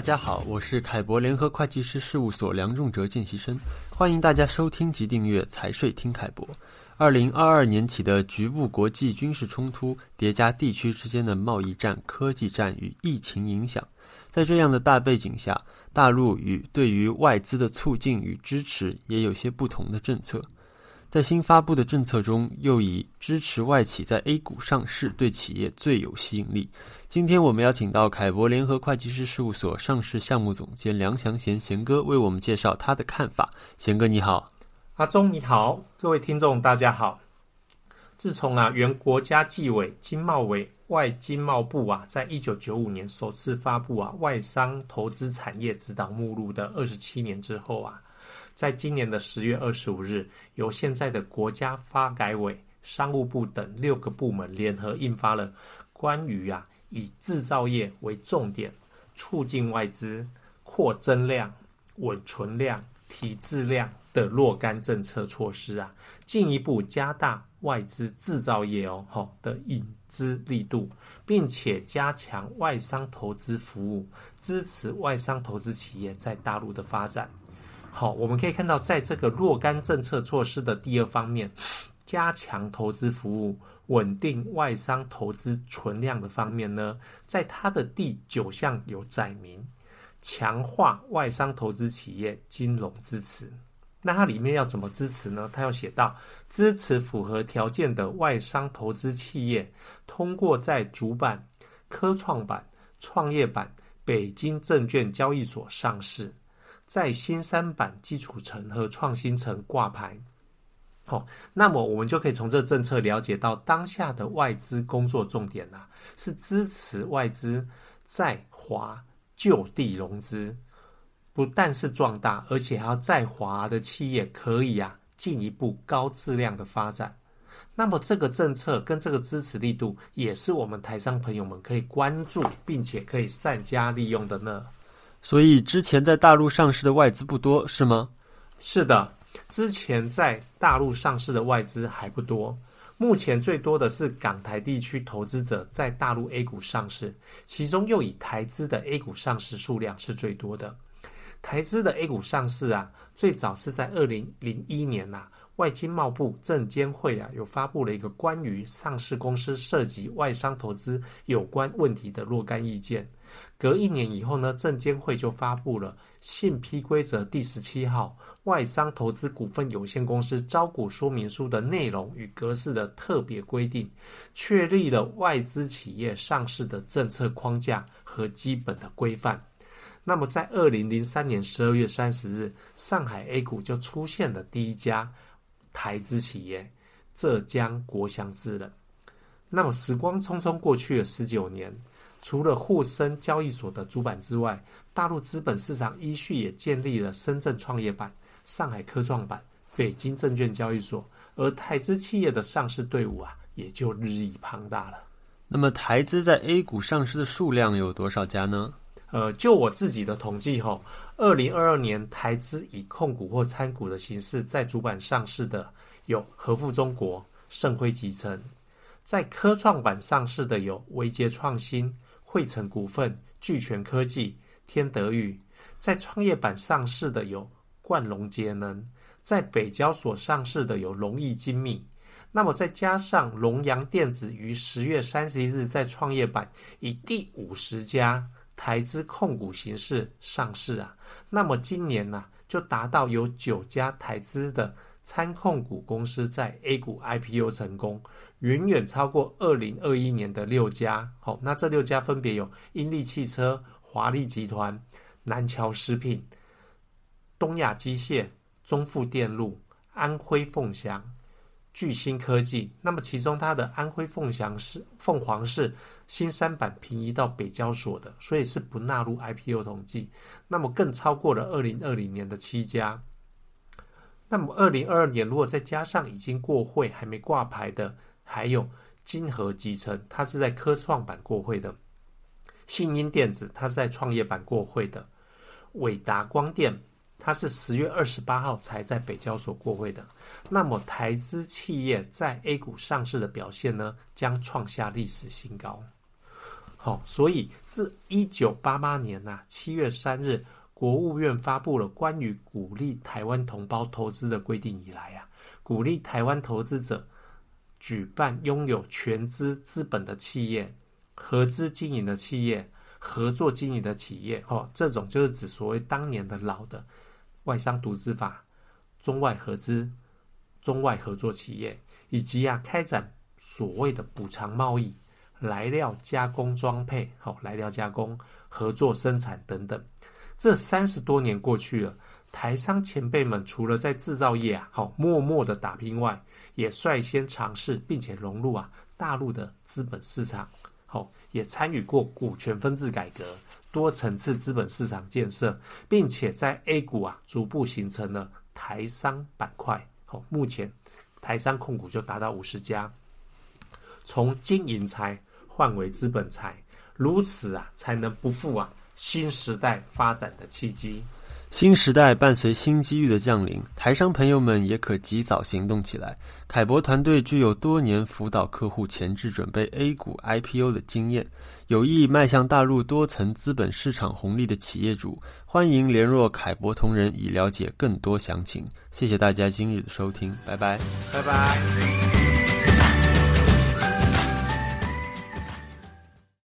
大家好，我是凯博联合会计师事务所梁仲哲见习生，欢迎大家收听及订阅财税听凯博。二零二二年起的局部国际军事冲突叠加地区之间的贸易战、科技战与疫情影响，在这样的大背景下，大陆与对于外资的促进与支持也有些不同的政策。在新发布的政策中，又以支持外企在 A 股上市对企业最有吸引力。今天我们邀请到凯博联合会计师事务所上市项目总监梁祥贤贤哥为我们介绍他的看法。贤哥你好，阿忠你好，各位听众大家好。自从啊原国家纪委经贸委外经贸部啊，在一九九五年首次发布啊外商投资产业指导目录的二十七年之后啊。在今年的十月二十五日，由现在的国家发改委、商务部等六个部门联合印发了关于啊以制造业为重点，促进外资扩增量、稳存量、提质量的若干政策措施啊，进一步加大外资制造业哦吼的引资力度，并且加强外商投资服务，支持外商投资企业在大陆的发展。好，我们可以看到，在这个若干政策措施的第二方面，加强投资服务、稳定外商投资存量的方面呢，在它的第九项有载明，强化外商投资企业金融支持。那它里面要怎么支持呢？它要写到，支持符合条件的外商投资企业，通过在主板、科创板、创业板、北京证券交易所上市。在新三板基础层和创新层挂牌，好、那么我们就可以从这政策了解到，当下的外资工作重点啊，是支持外资在华就地融资，不但是壮大，而且还要在华的企业可以啊进一步高质量的发展。那么这个政策跟这个支持力度，也是我们台商朋友们可以关注，并且可以善加利用的呢。所以之前在大陆上市的外资不多，是吗？是的，之前在大陆上市的外资还不多。目前最多的是港台地区投资者在大陆 A 股上市，其中又以台资的 A 股上市数量是最多的。台资的 A 股上市啊，最早是在二零零一年呐、外经贸部证监会啊，有发布了一个关于上市公司涉及外商投资有关问题的若干意见。隔一年以后呢，证监会就发布了信批规则第十七号外商投资股份有限公司招股说明书的内容与格式的特别规定，确立了外资企业上市的政策框架和基本的规范。那么，在二零零三年十二月三十日，上海 A 股就出现了第一家台资企业浙江国祥资了。那么，时光匆匆过去了十九年。除了沪深交易所的主板之外，大陆资本市场依序也建立了深圳创业板、上海科创板、北京证券交易所，而台资企业的上市队伍啊，也就日益庞大了。那么，台资在 A 股上市的数量有多少家呢？呃，就我自己的统计吼，二零二二年台资以控股或参股的形式在主板上市的有合富中国、盛辉集成，在科创板上市的有维杰创新。汇成股份、聚全科技、天德裕，在创业板上市的有冠龙节能，在北交所上市的有隆益精密。那么再加上龙洋电子于十月三十一日在创业板以第五十家台资控股形式上市啊，那么今年呢、啊、就达到有九家台资的参控股公司在 A 股 IPO 成功。远远超过二零二一年的六家，好，那这六家分别有英利汽车、华丽集团、南桥食品、东亚机械、中富电路、安徽凤翔、巨星科技。那么其中它的安徽凤翔是凤凰是新三板平移到北交所的，所以是不纳入 IPO 统计。那么更超过了二零二零年的七家。那么二零二二年如果再加上已经过会还没挂牌的。还有金河集成，它是在科创板过会的；信鹰电子，它是在创业板过会的；伟达光电，它是十月二十八号才在北交所过会的。那么台资企业在 A 股上市的表现呢，将创下历史新高。好，所以自一九八八年呐七月三日，国务院发布了关于鼓励台湾同胞投资的规定以来啊，鼓励台湾投资者举办拥有全资资本的企业、合资经营的企业、合作经营的企业，哦，这种就是指所谓当年的老的外商独资法、中外合资、中外合作企业，以及啊开展所谓的补偿贸易。来料加工装配，好，来料加工、合作生产等等。这三十多年过去了，台商前辈们除了在制造业啊，好默默的打拼外，也率先尝试并且融入啊大陆的资本市场，好，也参与过股权分置改革、多层次资本市场建设，并且在 A 股啊逐步形成了台商板块。好，目前台商控股就达到五十家，从经营财。换为资本财，如此啊，才能不负啊新时代发展的契机。新时代伴随新机遇的降临，台商朋友们也可及早行动起来。凯博团队具有多年辅导客户前置准备 A 股 IPO 的经验，有意迈向大陆多层资本市场红利的企业主，欢迎联络凯博同仁以了解更多详情。谢谢大家今日的收听，拜拜，拜拜。